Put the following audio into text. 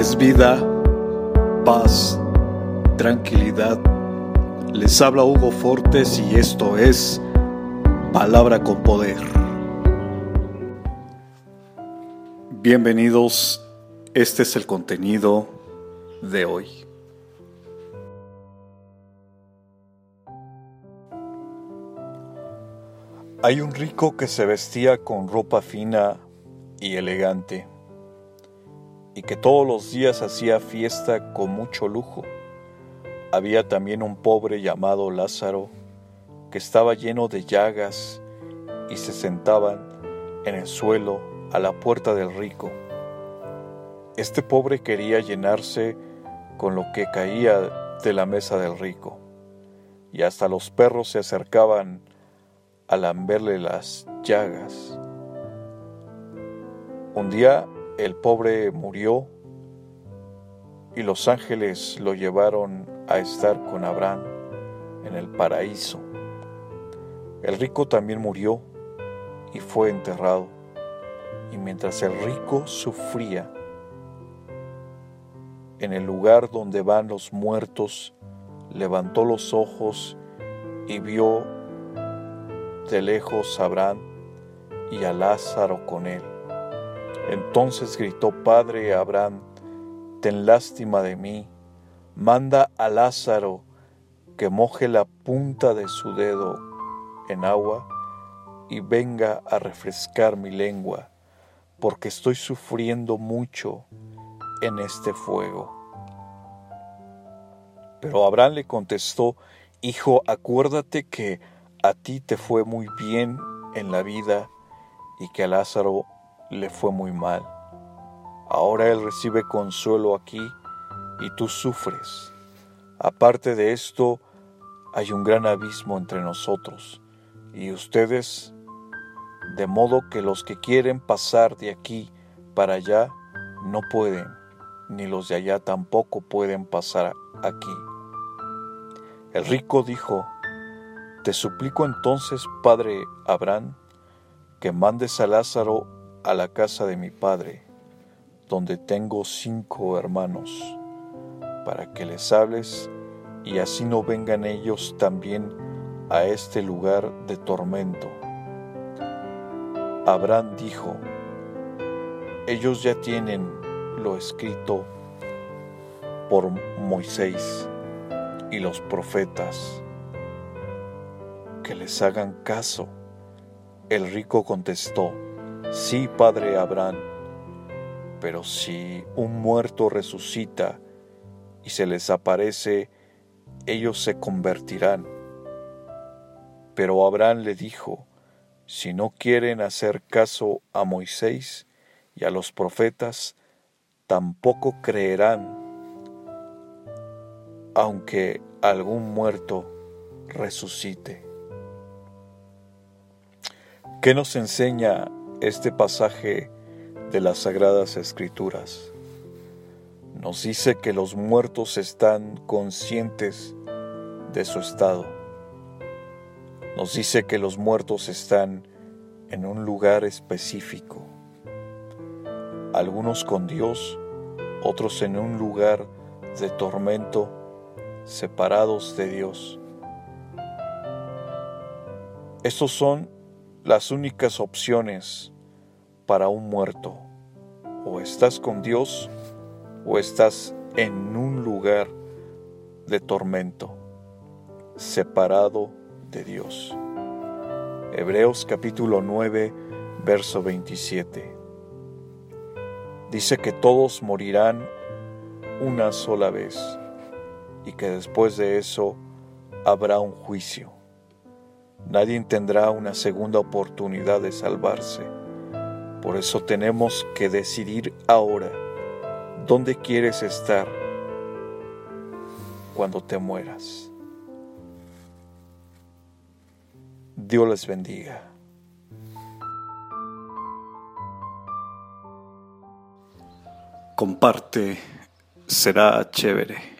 es vida, paz, tranquilidad. Les habla Hugo Fortes y esto es Palabra con Poder. Bienvenidos, este es el contenido de hoy. Hay un rico que se vestía con ropa fina y elegante y que todos los días hacía fiesta con mucho lujo. Había también un pobre llamado Lázaro, que estaba lleno de llagas y se sentaban en el suelo a la puerta del rico. Este pobre quería llenarse con lo que caía de la mesa del rico, y hasta los perros se acercaban a lamberle las llagas. Un día el pobre murió y los ángeles lo llevaron a estar con Abraham en el paraíso. El rico también murió y fue enterrado. Y mientras el rico sufría, en el lugar donde van los muertos, levantó los ojos y vio de lejos a Abraham y a Lázaro con él. Entonces gritó, Padre Abraham, ten lástima de mí, manda a Lázaro que moje la punta de su dedo en agua y venga a refrescar mi lengua, porque estoy sufriendo mucho en este fuego. Pero Abraham le contestó, Hijo, acuérdate que a ti te fue muy bien en la vida y que a Lázaro le fue muy mal. Ahora él recibe consuelo aquí y tú sufres. Aparte de esto, hay un gran abismo entre nosotros y ustedes, de modo que los que quieren pasar de aquí para allá no pueden, ni los de allá tampoco pueden pasar aquí. El rico dijo, Te suplico entonces, padre Abraham, que mandes a Lázaro a la casa de mi padre, donde tengo cinco hermanos, para que les hables y así no vengan ellos también a este lugar de tormento. Abraham dijo, ellos ya tienen lo escrito por Moisés y los profetas, que les hagan caso. El rico contestó, Sí, Padre Abraham, pero si un muerto resucita y se les aparece, ellos se convertirán. Pero Abraham le dijo, si no quieren hacer caso a Moisés y a los profetas, tampoco creerán, aunque algún muerto resucite. ¿Qué nos enseña este pasaje de las Sagradas Escrituras. Nos dice que los muertos están conscientes de su estado. Nos dice que los muertos están en un lugar específico. Algunos con Dios, otros en un lugar de tormento, separados de Dios. Estos son las únicas opciones para un muerto. O estás con Dios o estás en un lugar de tormento, separado de Dios. Hebreos capítulo 9, verso 27. Dice que todos morirán una sola vez y que después de eso habrá un juicio. Nadie tendrá una segunda oportunidad de salvarse. Por eso tenemos que decidir ahora dónde quieres estar cuando te mueras. Dios les bendiga. Comparte, será chévere.